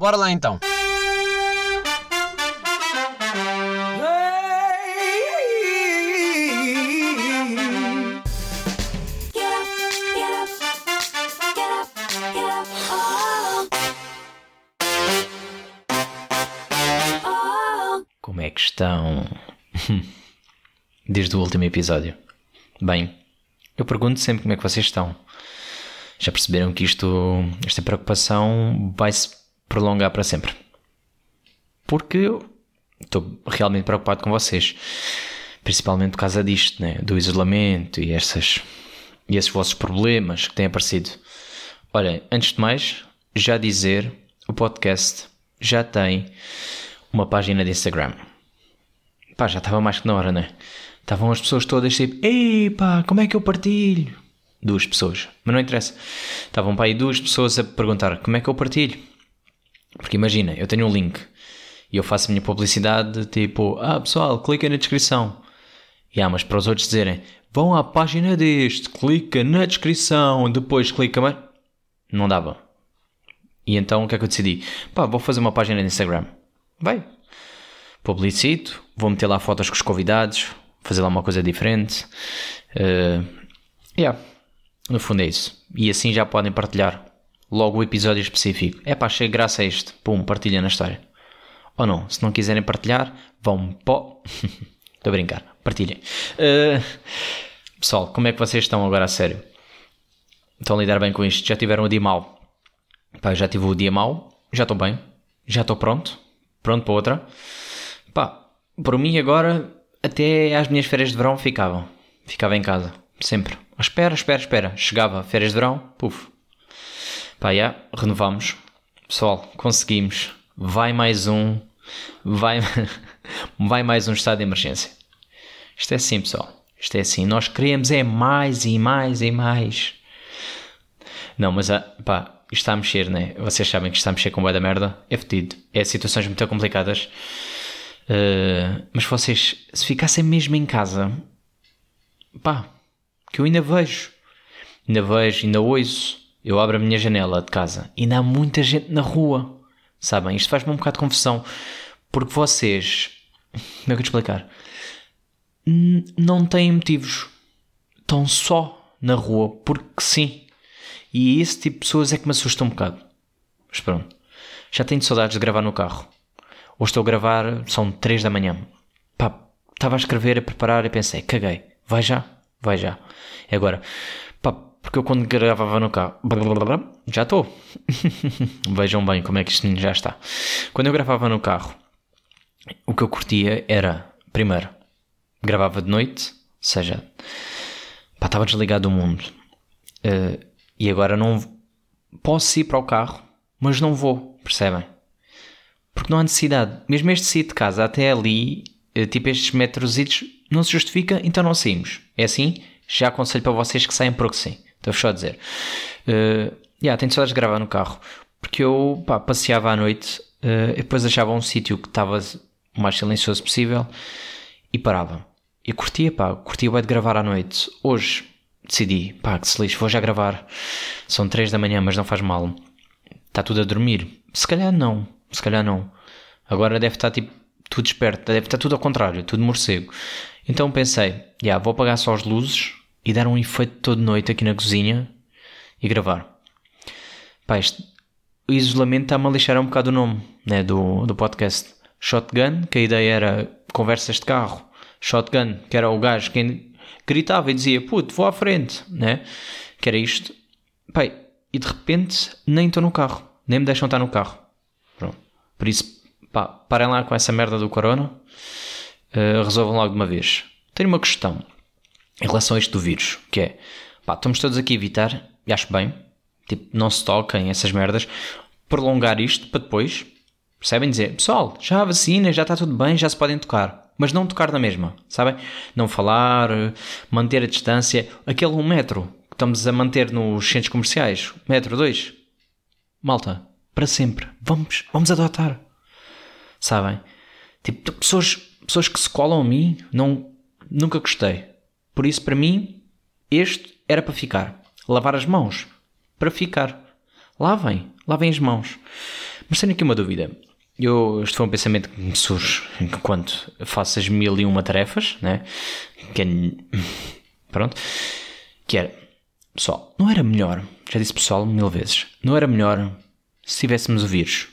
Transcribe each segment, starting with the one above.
Bora lá então. Como é que estão? Desde o último episódio. Bem, eu pergunto sempre como é que vocês estão. Já perceberam que isto, esta preocupação vai se prolongar para sempre? Porque eu estou realmente preocupado com vocês. Principalmente por causa disto, né? do isolamento e, essas, e esses vossos problemas que têm aparecido. Olha, antes de mais, já dizer, o podcast já tem uma página de Instagram. Pá, já estava mais que na hora, né? Estavam as pessoas todas tipo, ei pá, como é que eu partilho? Duas pessoas, mas não interessa. Estavam para aí duas pessoas a perguntar como é que eu partilho. Porque imagina, eu tenho um link e eu faço a minha publicidade tipo, ah pessoal, clica na descrição. E ah, mas para os outros dizerem, vão à página deste, clica na descrição, depois clica mais. Não dava. E então o que é que eu decidi? Pá, vou fazer uma página de Instagram. Vai. Publicito, vou meter lá fotos com os convidados, fazer lá uma coisa diferente. Uh, yeah. No fundo é isso. E assim já podem partilhar logo o episódio específico. É pá, achei graça a este. Pum, partilha na história. Ou não, se não quiserem partilhar, vão pó. Estou a brincar, partilhem. Uh, pessoal, como é que vocês estão agora a sério? Estão a lidar bem com isto? Já tiveram o dia mau? Pá, já tive o dia mau, já estou bem, já estou pronto, pronto para outra. Pá, por mim agora, até às minhas férias de verão ficavam. Ficava em casa, sempre. Espera, espera, espera. Chegava férias de verão, puf. Pá, já, renovamos. Pessoal, conseguimos. Vai mais um. Vai, vai mais um estado de emergência. Isto é assim, pessoal. Isto é assim. Nós queremos é mais e mais e mais. Não, mas ah, pá, isto está a mexer, né? Vocês sabem que isto está a mexer com boa da merda. É fedido. É situações muito complicadas. Uh, mas vocês, se ficassem mesmo em casa, pá, que eu ainda vejo, ainda vejo, ainda ouço. Eu abro a minha janela de casa e ainda há muita gente na rua. Sabem? Isto faz-me um bocado de confusão. Porque vocês, como é que eu te explicar? não têm motivos. Estão só na rua porque sim. E esse tipo de pessoas é que me assusta um bocado. Mas pronto. Já tenho saudades de gravar no carro. Hoje estou a gravar, são 3 da manhã. Pá, estava a escrever, a preparar e pensei, caguei. Vai já, vai já. E agora, porque eu quando gravava no carro, já estou. Vejam bem como é que isto já está. Quando eu gravava no carro, o que eu curtia era, primeiro, gravava de noite, ou seja, pá, estava desligado do mundo. Uh, e agora não posso ir para o carro, mas não vou, percebem? Porque não há necessidade. Mesmo este sair de casa até ali, eh, tipo estes metros, não se justifica, então não saímos. É assim? Já aconselho para vocês que saiam porque sim. Estou só a dizer. Uh, yeah, tenho saudades de gravar no carro. Porque eu pá, passeava à noite uh, e depois achava um sítio que estava o mais silencioso possível e parava. E curtia, pá, curtia bem de gravar à noite. Hoje decidi, pá, que se lixe, vou já gravar. São 3 da manhã, mas não faz mal. Está tudo a dormir? Se calhar não, se calhar não. Agora deve estar tipo tudo esperto, deve estar tudo ao contrário, tudo morcego. Então pensei, já, yeah, vou apagar só as luzes e dar um efeito toda noite aqui na cozinha e gravar. Pá, este, o isolamento está-me a lixar um bocado o nome né, do, do podcast. Shotgun, que a ideia era conversas de carro. Shotgun, que era o gajo que gritava e dizia, puto, vou à frente, né? Que era isto. Pai, e de repente nem estou no carro, nem me deixam estar no carro. Pronto. Por isso, pá, parem lá com essa merda do corona, uh, resolvam logo de uma vez. Tenho uma questão em relação a isto do vírus, que é, pá, estamos todos aqui a evitar, e acho bem, tipo, não se toquem essas merdas, prolongar isto para depois, percebem dizer, pessoal, já há vacina, já está tudo bem, já se podem tocar mas não tocar na mesma, sabem? Não falar, manter a distância, aquele um metro que estamos a manter nos centros comerciais, metro, dois, malta, para sempre, vamos, vamos adotar, sabem? Tipo, pessoas, pessoas que se colam a mim, não, nunca gostei. Por isso, para mim, este era para ficar. Lavar as mãos, para ficar. Lavem, lavem as mãos. Mas tenho aqui uma dúvida. Eu, este foi um pensamento que me surge enquanto faço as mil e uma tarefas, né? Que é, pronto. Que era, pessoal, não era melhor, já disse pessoal mil vezes, não era melhor se tivéssemos o vírus.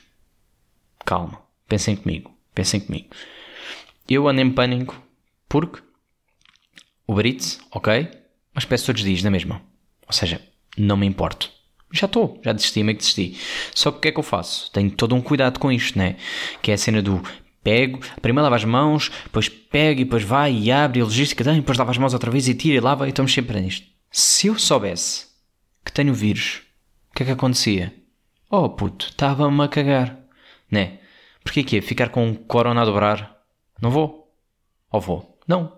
Calma, pensem comigo, pensem comigo. Eu ando em pânico porque o Brits, ok, mas peço todos os dias na mesma. Ou seja, não me importo. Já estou, já desisti, meio que desisti. Só que o que é que eu faço? Tenho todo um cuidado com isto, né? Que é a cena do pego, primeiro lava as mãos, depois pego e depois vai e abre e logística, depois lava as mãos outra vez e tira e lava e estamos sempre nisto. Se eu soubesse que tenho vírus, o que é que acontecia? Oh puto, estava-me a cagar, né? Porquê que é? Ficar com o corona a dobrar? Não vou? Ou vou? Não.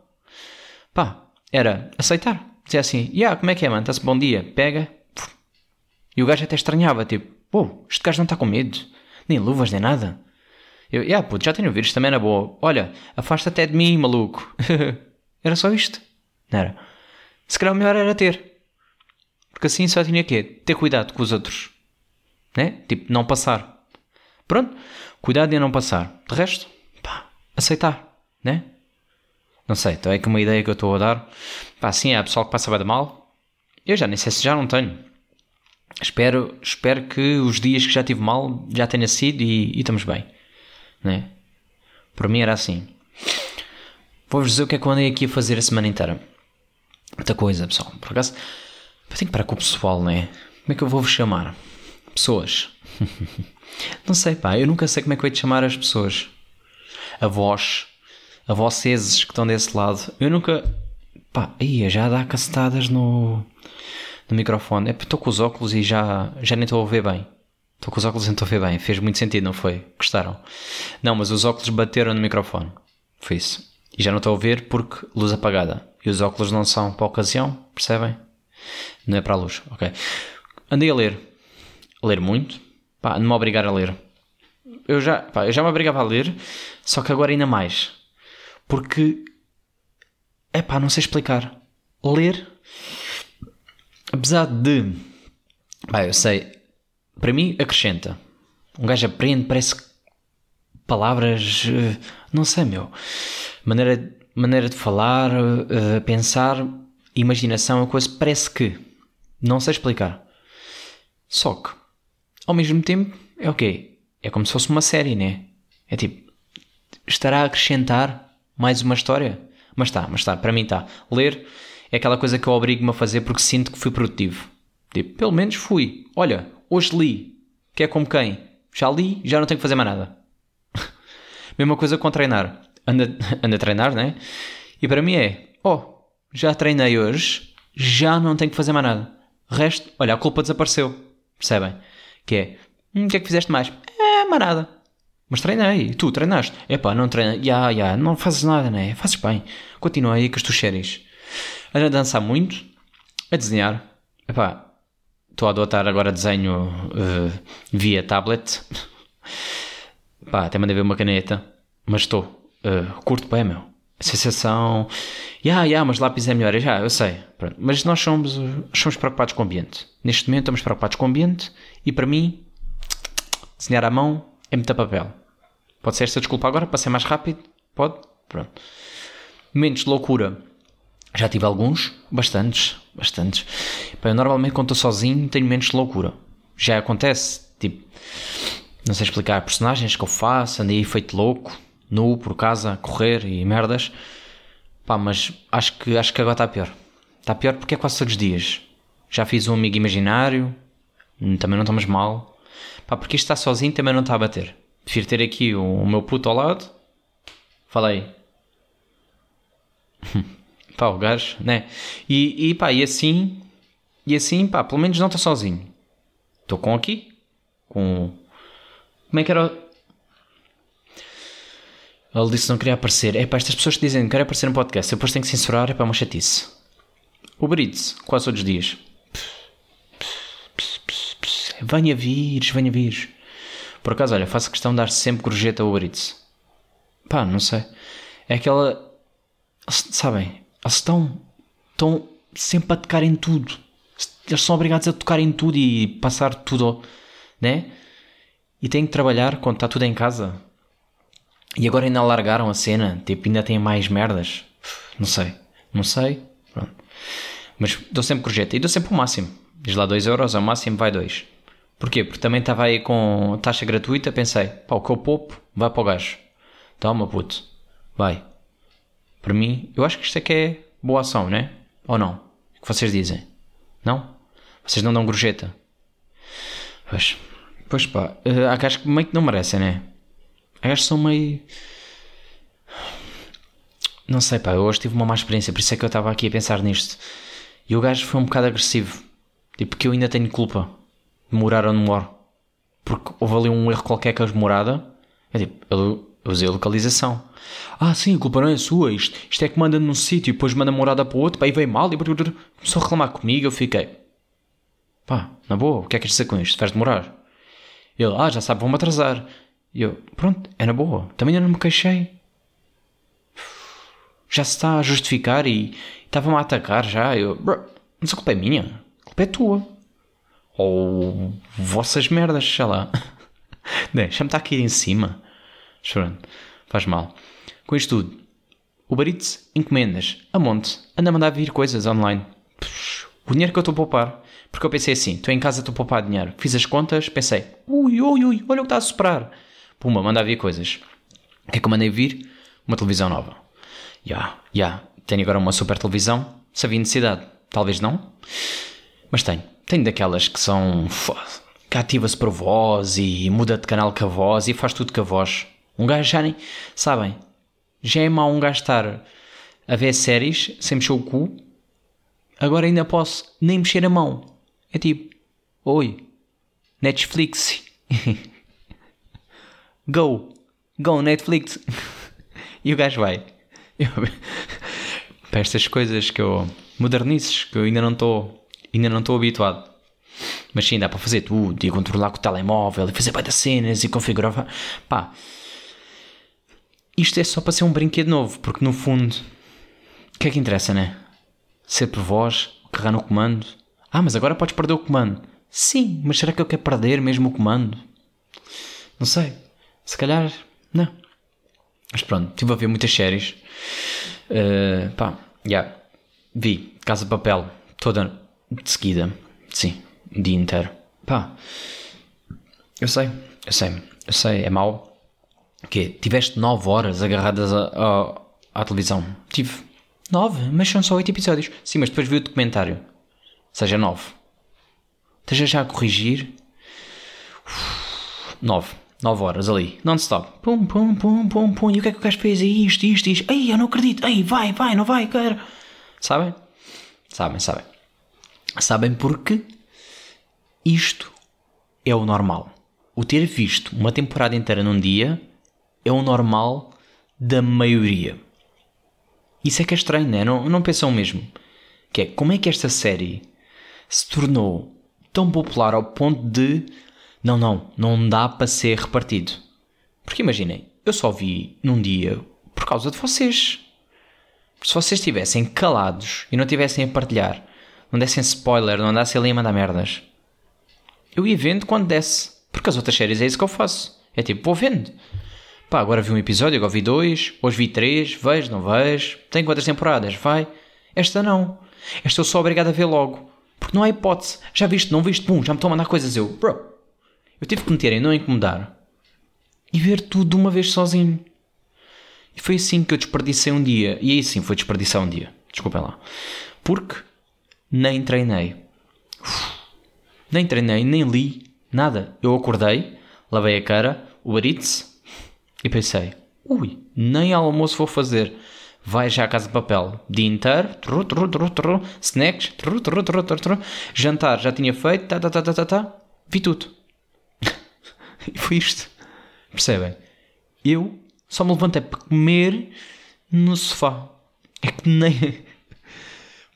Pá, era aceitar. Dizer assim, yeah, como é que é, mano? Está-se bom dia? Pega. E o gajo até estranhava, tipo, pô, este gajo não está com medo. Nem luvas, nem nada. Eu, yeah, puto, já tenho vírus, também na boa. Olha, afasta até de mim, maluco. era só isto. Não era? Se calhar o melhor era ter. Porque assim só tinha que ter cuidado com os outros. Né? Tipo, não passar. Pronto. Cuidado em não passar. De resto, pá, aceitar. Né? Não sei, então é que uma ideia que eu estou a dar. Pá, sim, há pessoal que passa bem de mal. Eu já nem sei se já não tenho. Espero, espero que os dias que já tive mal já tenha sido e, e estamos bem. Né? Para mim era assim. Vou-vos dizer o que é que eu andei aqui a fazer a semana inteira. Muita coisa, pessoal. Por acaso, eu tenho que parar com o pessoal, né? Como é que eu vou-vos chamar? Pessoas. não sei, pá. Eu nunca sei como é que eu hei de chamar as pessoas. A vós a vocês que estão desse lado. Eu nunca. Pá, ia, já dá cacetadas no, no microfone. É porque estou com os óculos e já, já nem estou a ouvir bem. Estou com os óculos e não estou a ouvir bem. Fez muito sentido, não foi? Gostaram? Não, mas os óculos bateram no microfone. Foi isso. E já não estou a ouvir porque luz apagada. E os óculos não são para a ocasião, percebem? Não é para a luz, ok. Andei a ler. A ler muito. Pá, não me obrigar a ler. Eu já, pá, eu já me obrigava a ler, só que agora ainda mais. Porque, é pá, não sei explicar. Ler, apesar de, pá, eu sei, para mim acrescenta. Um gajo aprende, parece palavras, eh, não sei, meu. Maneira, maneira de falar, uh, pensar, imaginação, a coisa parece que. Não sei explicar. Só que, ao mesmo tempo, é o quê? É como se fosse uma série, né? É tipo, estará a acrescentar mais uma história? Mas está, mas está, para mim está. Ler é aquela coisa que eu obrigo-me a fazer porque sinto que fui produtivo. Tipo, pelo menos fui. Olha, hoje li. Que é como quem? Já li, já não tenho que fazer mais nada. Mesma coisa com treinar. Anda, anda a treinar, né? E para mim é, oh, já treinei hoje, já não tenho que fazer mais nada. Resto, olha, a culpa desapareceu. Percebem? Que é, hum, o que é que fizeste mais? É, mais nada. Mas treinei. Tu treinaste? Epá, não treinei. Ya, ya, não fazes nada, né? Fazes bem. Continua aí com as tuas séries. A dançar muito. A desenhar. Epá, estou a adotar agora desenho uh, via tablet. Pá, até mandei ver uma caneta. Mas estou. Uh, curto bem, meu. A sensação. Ya, ya, mas lápis é melhor. Já, eu sei. Pronto. Mas nós somos, somos preocupados com o ambiente. Neste momento estamos preocupados com o ambiente. E para mim, desenhar à mão é muito papel. Pode ser esta desculpa agora para ser mais rápido? Pode? Pronto. Momentos de loucura. Já tive alguns, bastantes, bastantes. eu normalmente quando estou sozinho tenho momentos de loucura. Já acontece, tipo, não sei explicar personagens que eu faço, andei feito louco, nu por casa, correr e merdas. Pá, mas acho que, acho que agora está pior. Está pior porque é quase todos os dias. Já fiz um amigo imaginário, também não estamos mal. Pá, porque isto está sozinho também não está a bater. Prefiro ter aqui o, o meu puto ao lado. Falei. pá, o gajo, né? E, e pá, e assim. E assim, pá, pelo menos não estou sozinho. Estou com aqui. Com. Como é que era. Ele disse não queria aparecer. É pá, estas pessoas que dizem que querem aparecer no podcast, depois tenho que censurar, é pá, uma chatice. O Brits, quase todos os dias. Venha vires, venha vires. Por acaso, olha, faço questão de dar sempre gorjeta ao Uber. Pá, não sei. É aquela. Sabem? Eles estão, estão sempre a tocar em tudo. Eles são obrigados a tocar em tudo e passar tudo, né? e tenho que trabalhar quando está tudo em casa. E agora ainda alargaram a cena, tipo, ainda tem mais merdas. Não sei, não sei. Pronto. Mas dou sempre gorjeta e dou sempre o máximo. Diz lá 2 euros, ao máximo vai 2. Porquê? Porque também estava aí com taxa gratuita, pensei, pá, o que eu poupo vai para o gajo. Toma, puto, vai. Para mim, eu acho que isto é que é boa ação, né? Ou não? O que vocês dizem? Não? Vocês não dão gorjeta? Pois, pois pá, uh, há gajos que meio que não merecem, né? Há gajos que são meio. Não sei, pá, eu hoje tive uma má experiência, por isso é que eu estava aqui a pensar nisto. E o gajo foi um bocado agressivo. Tipo, que eu ainda tenho culpa de morar onde moro. Porque houve ali um erro qualquer com a morada. É tipo, eu usei a localização. Ah, sim, a culpa não é sua. Isto, isto é que manda num sítio e depois manda morada para o outro. Pá, aí veio mal e começou a reclamar comigo. Eu fiquei, pá, na boa, o que é que queres dizer com isto? Vais demorar? Ele, ah, já sabe, vão-me atrasar. E eu, pronto, é na boa. Também ainda não me queixei. Já se está a justificar e estava-me a atacar já. Eu, bro, mas a culpa é minha. A culpa é tua. Ou vossas merdas, sei lá. Deixa-me estar aqui em cima. Chorando. Faz mal. Com isto tudo, o Baritz encomendas a monte, anda a mandar vir coisas online. Puxa, o dinheiro que eu estou a poupar. Porque eu pensei assim, estou em casa, estou a poupar dinheiro. Fiz as contas, pensei, ui, ui, ui, olha o que está a soprar. Pumba, manda vir coisas. O que é que eu mandei vir? Uma televisão nova. Já, yeah, já. Yeah. Tenho agora uma super televisão. Se havia necessidade, talvez não. Mas tenho. Tenho daquelas que são. que ativa-se por voz e muda de canal com a voz e faz tudo com a voz. Um gajo já nem. Sabem? Já é mau um gajo estar a ver séries sem mexer o cu. Agora ainda posso nem mexer a mão. É tipo: Oi, Netflix. Go, go Netflix. e o gajo vai. para estas coisas que eu. modernices que eu ainda não estou. Ainda não estou habituado. Mas sim, dá para fazer tudo e controlar com o telemóvel e fazer das cenas e configurar. Pá, isto é só para ser um brinquedo novo, porque no fundo, o que é que interessa, né? Ser por voz, carregar no comando. Ah, mas agora podes perder o comando. Sim, mas será que eu quero perder mesmo o comando? Não sei. Se calhar, não. Mas pronto, estive a ver muitas séries. Uh, pá, já. Yeah. Vi Casa de Papel toda de seguida. Sim, o dia inteiro. Pá, eu sei, eu sei, eu sei, é mau que tiveste 9 horas agarradas a, a, à televisão. Tive 9, mas são só 8 episódios. Sim, mas depois vi o documentário. Seja 9. Esteja já a corrigir. 9. 9 horas ali, non-stop. Pum, pum, pum, pum, pum. E o que é que o gajo fez? Isto, isto, isto. Ei, eu não acredito. Ei, vai, vai, não vai, quero. Sabem? Sabem, sabem. Sabem porque isto é o normal. O ter visto uma temporada inteira num dia é o normal da maioria. Isso é que é estranho, né? não, não pensam mesmo? Que é como é que esta série se tornou tão popular ao ponto de não, não, não dá para ser repartido. Porque imaginem, eu só vi num dia por causa de vocês. Se vocês estivessem calados e não estivessem a partilhar, não dessem spoiler, não andassem ali a mandar merdas, eu ia vendo quando desse. Porque as outras séries é isso que eu faço. É tipo, vou vendo. Pá, agora vi um episódio, agora vi dois, hoje vi três, vejo, não vejo. Tem quantas temporadas? Vai. Esta não. Esta eu sou obrigado a ver logo. Porque não há hipótese. Já viste, não viste, pum, já me estão a mandar coisas. Eu, bro, eu tive que meter em não incomodar e ver tudo de uma vez sozinho. E foi assim que eu desperdicei um dia. E aí sim foi desperdiçar um dia. Desculpem lá. Porque nem treinei. Uf, nem treinei, nem li, nada. Eu acordei, lavei a cara, o Eats, e pensei, ui, nem almoço vou fazer. Vai já à casa de papel. Dia inteiro, tru, tru, tru, tru, snacks, tru, tru, tru, tru, tru, jantar já tinha feito, tá, tá, tá, tá, tá, tá. vi tudo. e foi isto. Percebem? Eu só me levantei para comer no sofá. É que nem.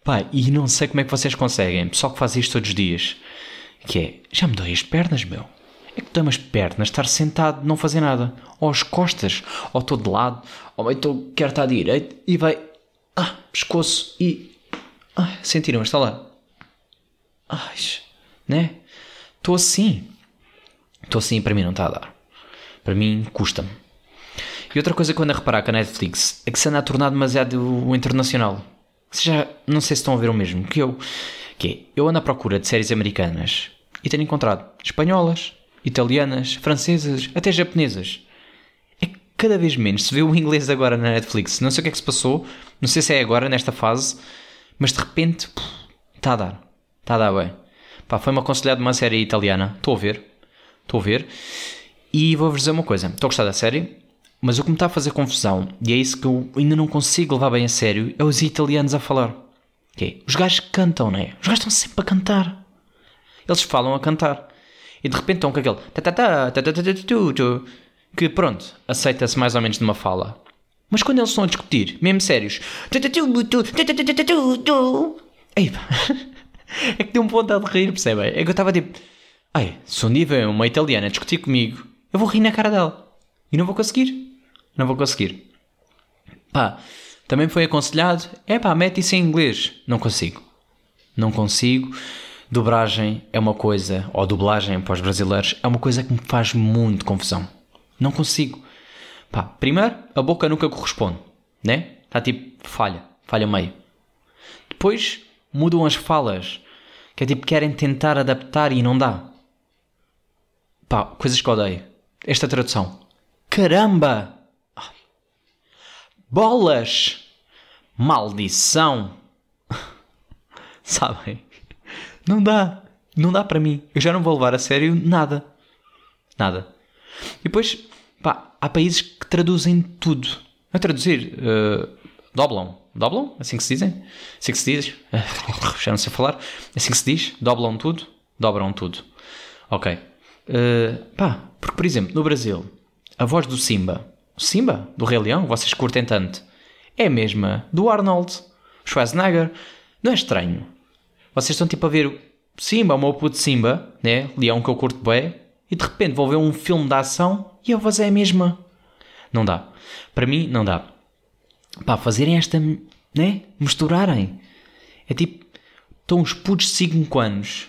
Pai, e não sei como é que vocês conseguem, pessoal que faz isto todos os dias. Que é, já me dói as pernas, meu é que dá as pernas estar sentado, não fazer nada. Ou as costas, ou estou de lado, ou então quero estar direito e vai. Ah, pescoço e. Ah, sentiram? Está lá. Ai, né? Estou assim. Estou assim, para mim não está a dar. Para mim, custa-me. E outra coisa que eu ando a reparar com a Netflix é que se anda a tornar demasiado internacional. Já, não sei se estão a ver o mesmo que eu. Que é, eu ando à procura de séries americanas e tenho encontrado espanholas, italianas, francesas, até japonesas. É cada vez menos se vê o inglês agora na Netflix. Não sei o que é que se passou, não sei se é agora, nesta fase, mas de repente está a dar. Está a dar bem. Pá, foi-me aconselhado uma série italiana. Estou a ver. Estou a ver. E vou-vos dizer uma coisa. Estou a gostar da série, mas o que me está a fazer confusão, e é isso que eu ainda não consigo levar bem a sério, é os italianos a falar. É, os gajos cantam, não é? Os gajos estão sempre a cantar. Eles falam a cantar. E de repente estão com aquele. Que pronto, aceita-se mais ou menos de uma fala. Mas quando eles estão a discutir, mesmo sérios. Ei, é que deu um vontade de rir, percebem? É que eu estava tipo. Ai, se um dia vem uma italiana discutir comigo, eu vou rir na cara dela. E não vou conseguir. Não vou conseguir. Pá, também foi aconselhado. É pá, mete isso em inglês. Não consigo. Não consigo. Dobragem é uma coisa, ou dublagem para os brasileiros, é uma coisa que me faz muito confusão. Não consigo. Pá, primeiro, a boca nunca corresponde, né? Está tipo, falha, falha meio. Depois, mudam as falas, que é tipo, querem tentar adaptar e não dá. Pá, coisas que odeio. Esta tradução. Caramba! Bolas! Maldição! Sabem? Não dá. Não dá para mim. Eu já não vou levar a sério nada. Nada. E depois, pá, há países que traduzem tudo. A traduzir, uh, doblam. Doblam? Assim que se dizem? Assim que se diz? já não sei falar. Assim que se diz? Doblam tudo? Dobram tudo. Ok. Uh, pá, porque, por exemplo, no Brasil, a voz do Simba, Simba, do Rei Leão, vocês curtem tanto, é a mesma do Arnold Schwarzenegger. Não é estranho? Vocês estão tipo a ver Simba, o meu puto Simba, né? Leão que eu curto bem, e de repente vou ver um filme de ação e a voz é a mesma. Não dá. Para mim, não dá. Pá, fazerem esta, né? Misturarem. É tipo, estão os putos de 5 anos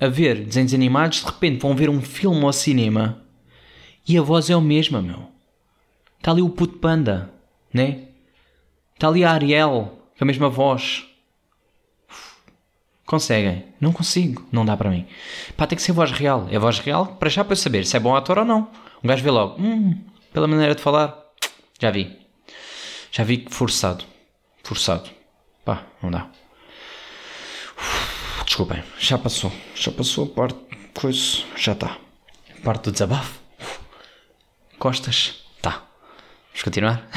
a ver desenhos animados, de repente vão ver um filme ao cinema e a voz é a mesma, meu. Está ali o puto panda, né? Está ali a Ariel, com a mesma voz. Conseguem? Não consigo. Não dá para mim. Pá, tem que ser voz real. É voz real para já para eu saber se é bom ator ou não. Um gajo vê logo. Hum, pela maneira de falar. Já vi. Já vi forçado. Forçado. Pá, não dá. Uf, desculpem. Já passou. Já passou a parte. Coisa. Já está. Parte do desabafo. Costas. Tá. Vamos continuar?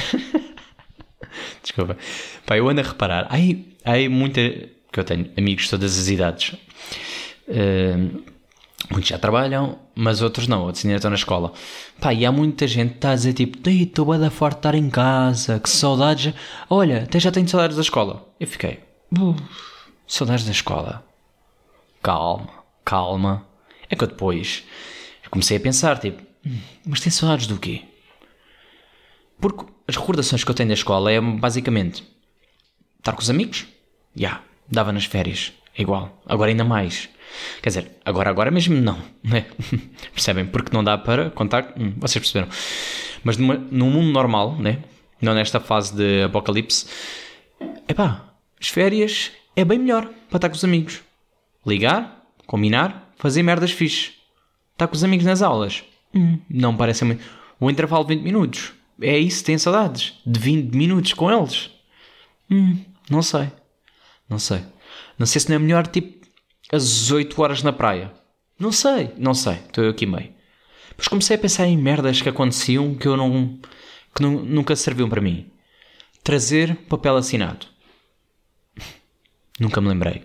Desculpa. Pá, eu ando a reparar. Aí, aí muita que eu tenho amigos de todas as idades. Uh, muitos já trabalham, mas outros não, outros ainda estão na escola. Pá, e há muita gente que está a dizer tipo, estou bem da forte estar em casa, que saudades. Olha, até já tenho saudades da escola. Eu fiquei, saudades da escola. Calma, calma. É que eu depois comecei a pensar, tipo, mas tem saudades do quê? Porque as recordações que eu tenho da escola é basicamente estar com os amigos, já, yeah, dava nas férias. É igual. Agora ainda mais. Quer dizer, agora, agora mesmo não. Né? Percebem? Porque não dá para contar. Hum, vocês perceberam. Mas numa, num mundo normal, né? não nesta fase de apocalipse, epá, as férias é bem melhor para estar com os amigos. Ligar, combinar, fazer merdas fixe. Estar com os amigos nas aulas. Hum, não parece muito. O intervalo de 20 minutos. É isso, tem saudades. De 20 minutos com eles. Hum, não sei. Não sei. Não sei se não é melhor tipo às 8 horas na praia. Não sei, não sei. Estou aqui meio. Depois comecei a pensar em merdas que aconteciam que eu não. que não, nunca serviam para mim. Trazer papel assinado. Nunca me lembrei.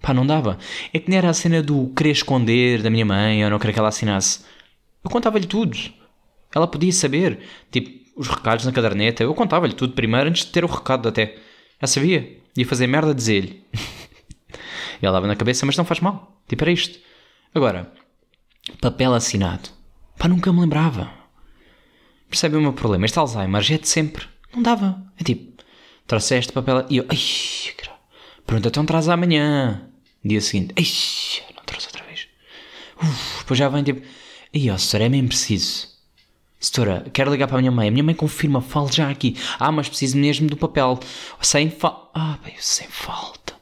Pá, não dava. É que nem era a cena do querer esconder da minha mãe ou não querer que ela assinasse. Eu contava-lhe tudo. Ela podia saber. Tipo, os recados na caderneta. Eu contava-lhe tudo primeiro antes de ter o recado até. Já sabia. Ia fazer merda a dizer-lhe. e ela dava na cabeça, mas não faz mal. Tipo, era isto. Agora, papel assinado. Pá, nunca me lembrava. Percebe o meu problema? Este Alzheimer já é de sempre. Não dava. É tipo, trouxeste papel. E eu, ai, pronto, então traz amanhã. Dia seguinte, ai, não trouxe outra vez. Uf, depois já vem tipo, e ó, senhora, é mesmo preciso. Setora, quero ligar para a minha mãe. A minha mãe confirma, fale já aqui. Ah, mas preciso mesmo do papel. Sem falta. Ah, bem, sem falta.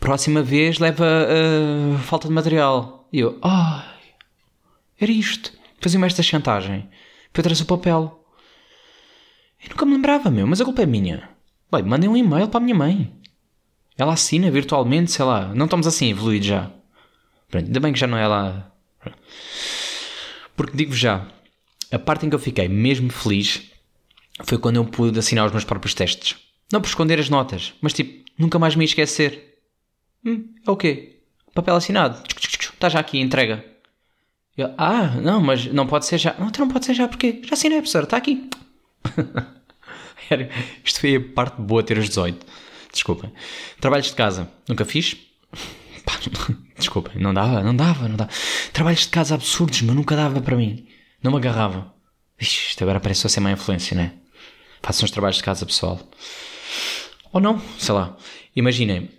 Próxima vez leva uh, falta de material. E eu, ai, era isto. Fazia-me esta chantagem. Para eu trazer o papel. Eu nunca me lembrava, meu, mas a culpa é minha. Bem, mandem um e-mail para a minha mãe. Ela assina virtualmente, sei lá. Não estamos assim evoluídos já. Pronto, ainda bem que já não é lá. Porque digo já, a parte em que eu fiquei mesmo feliz foi quando eu pude assinar os meus próprios testes. Não por esconder as notas, mas tipo, nunca mais me esquecer. Hum, é o quê? Papel assinado. Está já aqui, entrega. Eu, ah, não, mas não pode ser já. Não, então não pode ser já porque já assinei, professor, está aqui. Isto foi a parte boa ter os 18. Desculpem. Trabalhos de casa. Nunca fiz? Pá, desculpem, não dava, não dava, não dava. Trabalhos de casa absurdos, mas nunca dava para mim. Não me agarrava. Ixi, isto agora parece ser má influência, né? Façam os trabalhos de casa, pessoal. Ou não, sei lá. Imaginem,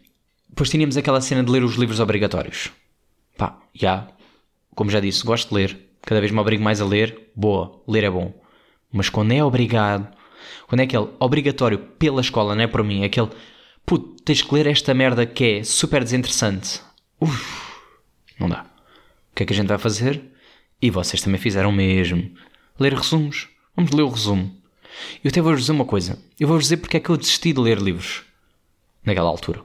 depois tínhamos aquela cena de ler os livros obrigatórios. Pá, já. Como já disse, gosto de ler. Cada vez me obrigo mais a ler. Boa, ler é bom. Mas quando é obrigado, quando é aquele obrigatório pela escola, não é por mim, é aquele puto, tens que ler esta merda que é super desinteressante. Uf, não dá. O que é que a gente vai fazer? E vocês também fizeram mesmo. Ler resumos. Vamos ler o resumo. Eu até vou-vos dizer uma coisa. Eu vou-vos dizer porque é que eu desisti de ler livros. Naquela altura.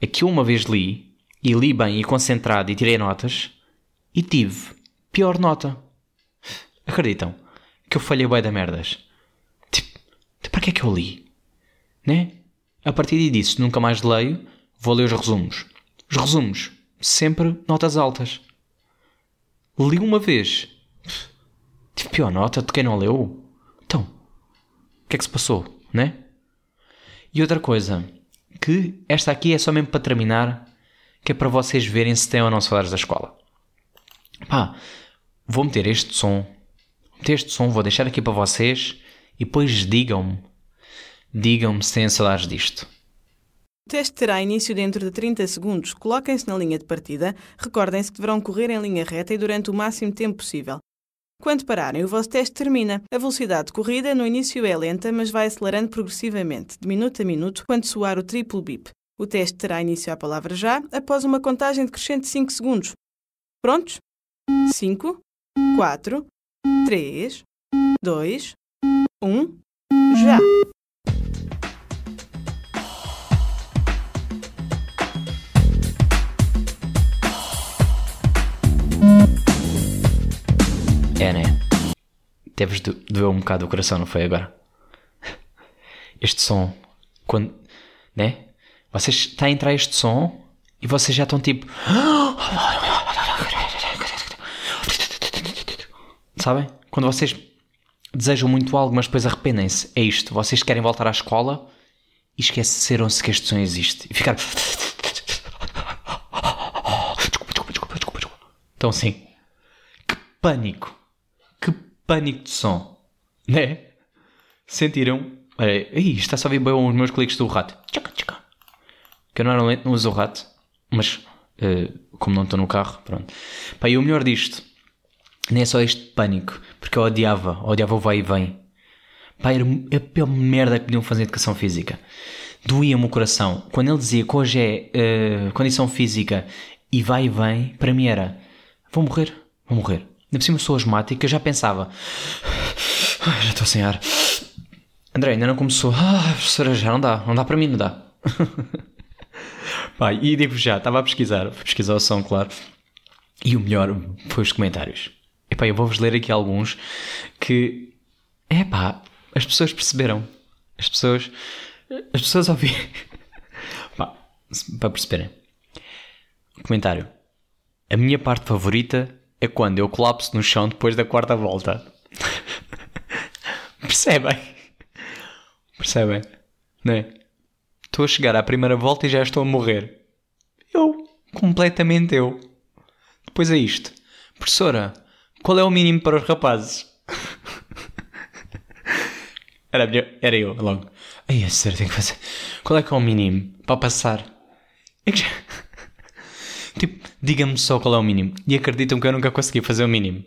É que eu uma vez li, e li bem e concentrado e tirei notas, e tive pior nota. Acreditam? Que eu falhei bem da merdas. Tipo, para que é que eu li? Né? A partir disso, nunca mais leio, vou ler os resumos. Os resumos, sempre notas altas. Li uma vez. Tive pior nota de quem não leu. Então, o que é que se passou, né? E outra coisa, que esta aqui é só mesmo para terminar, que é para vocês verem se têm ou não saudades da escola. Pá, vou meter este som, meter este som, vou deixar aqui para vocês e depois digam-me Digam-me se têm saudades disto. O teste terá início dentro de 30 segundos. Coloquem-se na linha de partida. Recordem-se que deverão correr em linha reta e durante o máximo tempo possível. Quando pararem, o vosso teste termina. A velocidade de corrida no início é lenta, mas vai acelerando progressivamente, de minuto a minuto, quando soar o triplo bip. O teste terá início à palavra já, após uma contagem decrescente de 5 segundos. Prontos? 5, 4, 3, 2, 1, já! É, né? Deves doer um bocado o coração, não foi agora? Este som, quando. né? Vocês. Está a entrar este som e vocês já estão tipo. Sabem? Quando vocês desejam muito algo, mas depois arrependem-se. É isto. Vocês querem voltar à escola e esqueceram-se que este som existe. E ficar. Desculpa, desculpa, desculpa, desculpa. Então, sim. Que pânico pânico de som, né? Sentiram? Olha, aí, está só a vir bem os meus cliques do rato. Tchaca, tchaca. Que eu normalmente não uso o rato, mas uh, como não estou no carro, pronto. Pá, e o melhor disto, nem é só este pânico, porque eu odiava, odiava o vai e vem. Pá, era a pior merda que podiam fazer em educação física. Doía-me o coração. Quando ele dizia que hoje é uh, condição física e vai e vem, para mim era: vou morrer, vou morrer. Ainda por cima sou asmático, eu já pensava. Ai, já estou sem ar. André, ainda não começou. Ah, professora, já não dá. Não dá para mim, não dá. E digo já, estava a pesquisar. Fui pesquisar o som, claro. E o melhor foi os comentários. Epá, eu vou-vos ler aqui alguns que... Epá, as pessoas perceberam. As pessoas... As pessoas ouviram. Pá, para perceberem. Comentário. A minha parte favorita é quando eu colapso no chão depois da quarta volta. Percebem? Percebem? Não é? Estou a chegar à primeira volta e já estou a morrer. Eu. Completamente eu. Depois é isto. Professora, qual é o mínimo para os rapazes? era, era eu, logo. Ai, é sério, tenho que fazer. Qual é que é o mínimo para passar? É que já... Tipo, diga-me só qual é o mínimo. E acreditam que eu nunca consegui fazer o mínimo.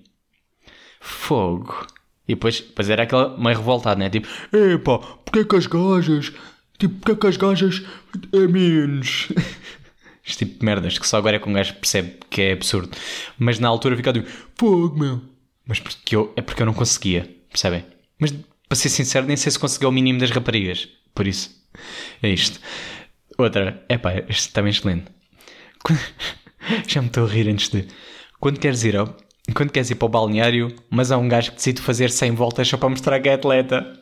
Fogo. E depois, depois era aquela meio revoltado, né? Tipo, epá, porque é que as gajas. Tipo, porque é que as gajas é menos. este tipo de merdas que só agora é que um gajo percebe que é absurdo. Mas na altura fica tipo, fogo, meu. Mas porque eu, é porque eu não conseguia, percebem? Mas para ser sincero, nem sei se conseguiu o mínimo das raparigas. Por isso, é isto. Outra, é este também é excelente. Já me estou a rir antes de. Quando queres ir ao. Quando queres ir para o balneário, mas há um gajo que decide fazer 100 voltas só para mostrar que é atleta.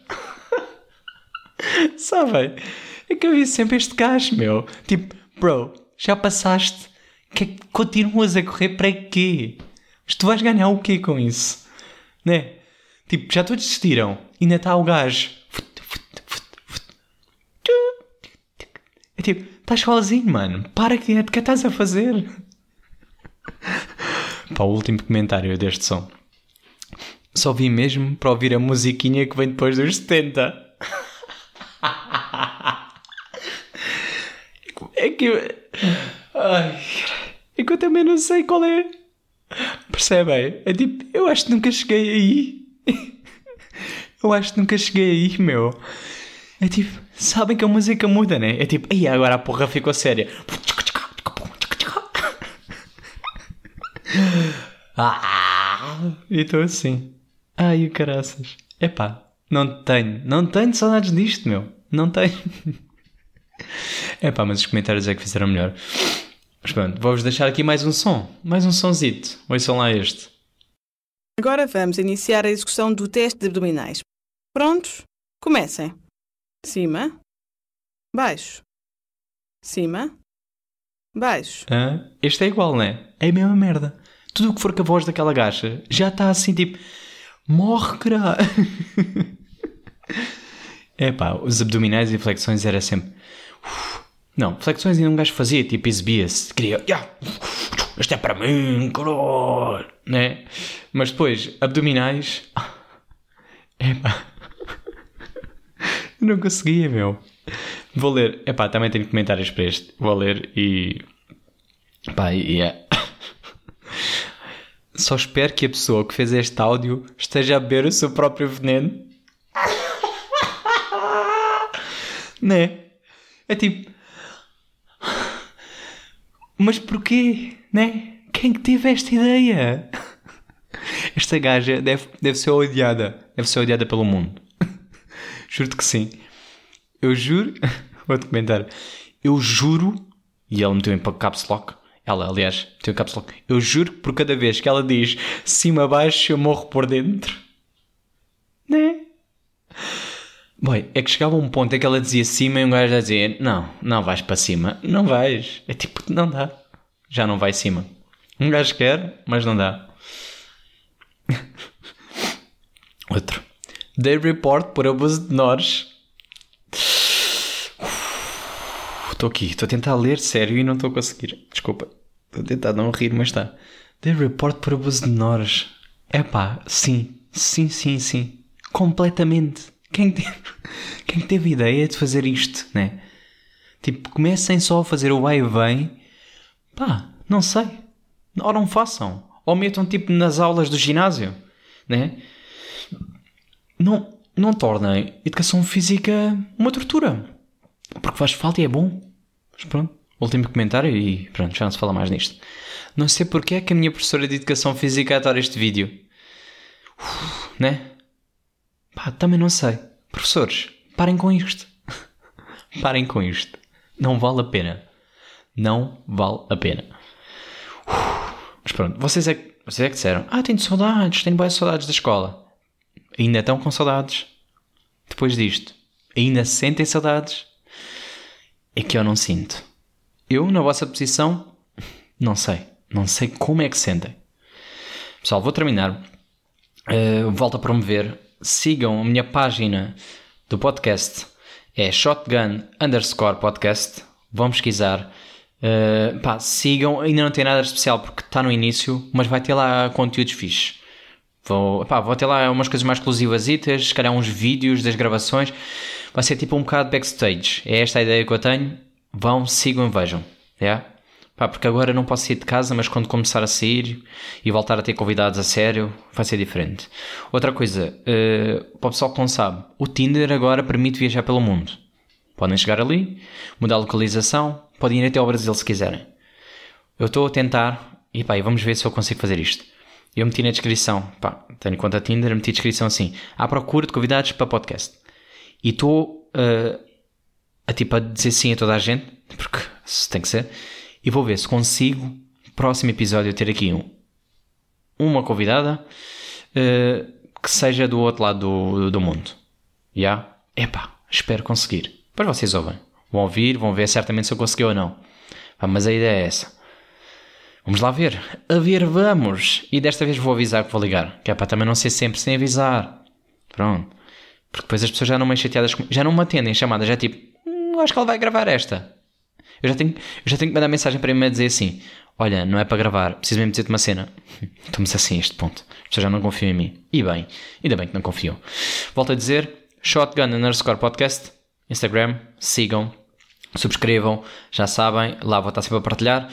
Sabem? É que eu vi sempre este gajo, meu. Tipo, bro, já passaste? Que, é continuas a correr para quê? Mas tu vais ganhar o quê com isso? Né? Tipo, já todos desistiram. Ainda está o gajo. É tipo, estás sozinho, mano. Para que é que estás a fazer? Para o último comentário deste som. Só vi mesmo para ouvir a musiquinha que vem depois dos 70. É que eu... Ai, é que eu também não sei qual é. Percebem? É tipo, eu acho que nunca cheguei aí. Eu acho que nunca cheguei aí, meu. É tipo, sabem que a música muda, né? É tipo, aí agora a porra ficou séria. Ah, e estou assim. Ai, o caraças. Epá, não tenho, não tenho saudades disto, meu. Não tenho. Epá, mas os comentários é que fizeram melhor. Mas pronto, vou-vos deixar aqui mais um som. Mais um sonzito. Ouçam lá este. Agora vamos iniciar a execução do teste de abdominais. Prontos? Comecem. Cima. Baixo. Cima. Baixo. Ah, este é igual, né? É a mesma merda. Tudo o que for com a voz daquela gacha já está assim tipo. Morre, cara! é pá, os abdominais e flexões era sempre. Não, flexões ainda um gajo fazia, tipo, exibia-se, queria, yeah, isto é para mim, caralho, né? Mas depois, abdominais, epá, não conseguia, meu. Vou ler, epá, também tenho comentários para este, vou ler e, pá, e é... Só espero que a pessoa que fez este áudio esteja a beber o seu próprio veneno. né? É tipo, mas porquê? Né? Quem que teve esta ideia? Esta gaja deve, deve ser odiada. Deve ser odiada pelo mundo. Juro-te que sim. Eu juro. Vou-te comentar. Eu juro. E ela meteu em caps lock. Ela, aliás, meteu em caps lock. Eu juro que por cada vez que ela diz cima baixo, eu morro por dentro. Né? Boy, é que chegava um ponto em que ela dizia cima e um gajo dizia não, não vais para cima. Não vais. É tipo, não dá. Já não vai cima. Um gajo quer, mas não dá. Outro. They report por abuso de menores. Estou aqui, estou a tentar ler sério e não estou a conseguir. Desculpa. Estou a tentar não rir, mas está. They report por abuso de menores. É pá, sim. Sim, sim, sim. Completamente. Quem teve, quem teve ideia de fazer isto, né? Tipo, comecem só a fazer o vai e vem. Pá, não sei. Ou não façam. Ou metam tipo nas aulas do ginásio, né? Não, não tornem educação física uma tortura. Porque faz falta e é bom. Mas pronto, último comentário e pronto, já não se fala mais nisto. Não sei porque é que a minha professora de educação física adora este vídeo. Uf, né? Pá, também não sei. Professores, parem com isto. parem com isto. Não vale a pena. Não vale a pena. Mas pronto, vocês é, vocês é que disseram: Ah, tenho saudades, tenho boas saudades da escola. Ainda estão com saudades? Depois disto, ainda sentem saudades? É que eu não sinto. Eu, na vossa posição, não sei. Não sei como é que sentem. Pessoal, vou terminar. Uh, volto a promover sigam a minha página do podcast. É shotgun underscore podcast. Vão pesquisar. Uh, pá, sigam. Ainda não tem nada especial porque está no início, mas vai ter lá conteúdos fixes. Vou, pá, vou ter lá umas coisas mais exclusivas, se calhar uns vídeos das gravações. Vai ser tipo um bocado backstage. É esta a ideia que eu tenho. Vão, sigam e vejam. Yeah? Pá, porque agora não posso sair de casa, mas quando começar a sair e voltar a ter convidados a sério, vai ser diferente. Outra coisa, uh, para o pessoal que não sabe, o Tinder agora permite viajar pelo mundo. Podem chegar ali, mudar a localização, podem ir até ao Brasil se quiserem. Eu estou a tentar, e pá, vamos ver se eu consigo fazer isto. Eu meti na descrição, pá, tenho conta Tinder, meti descrição assim, à procura de convidados para podcast. E estou uh, a tipo a dizer sim a toda a gente, porque tem que ser e vou ver se consigo, próximo episódio, ter aqui um, uma convidada uh, que seja do outro lado do, do mundo. Já? Yeah? Epá, espero conseguir. Depois vocês ouvem. Vão ouvir, vão ver certamente se eu consegui ou não. mas a ideia é essa. Vamos lá ver. A ver, vamos. E desta vez vou avisar que vou ligar. Que é para também não ser sempre sem avisar. Pronto. Porque depois as pessoas já não me chateadas, já não me atendem chamadas, já é tipo, hum, acho que ele vai gravar esta. Eu já tenho, eu já tenho que mandar mensagem para ele a dizer assim: Olha, não é para gravar, preciso mesmo dizer-te uma cena. Estamos assim a este ponto. As já não confiam em mim. E bem, ainda bem que não confiam. Volto a dizer: Shotgun underscore podcast, Instagram, sigam, subscrevam, já sabem, lá vou estar sempre a partilhar.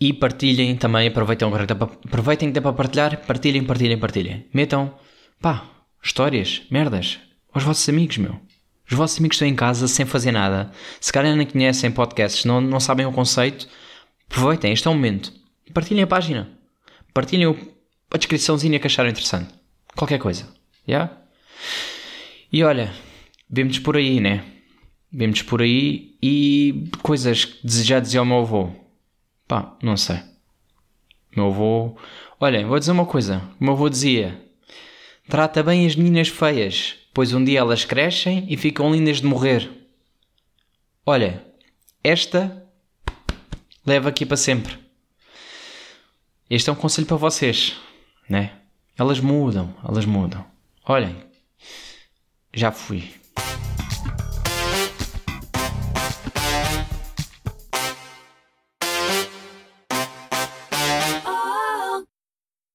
E partilhem também, aproveitem, aproveitem que tem para partilhar, partilhem, partilhem, partilhem. Metam, pá, histórias, merdas, aos vossos amigos, meu. Os vossos amigos estão em casa sem fazer nada. Se calhar nem conhecem podcasts, não, não sabem o conceito. Aproveitem, este é o momento. Partilhem a página. Partilhem a descriçãozinha que acharam interessante. Qualquer coisa. Yeah? E olha, vemos por aí, né? Vemos por aí e coisas que já dizia o meu avô. Pá, não sei. Meu avô. Olha, vou dizer uma coisa. O meu avô dizia: Trata bem as meninas feias pois um dia elas crescem e ficam lindas de morrer. Olha, esta leva aqui para sempre. Este é um conselho para vocês, né? Elas mudam, elas mudam. Olhem, já fui.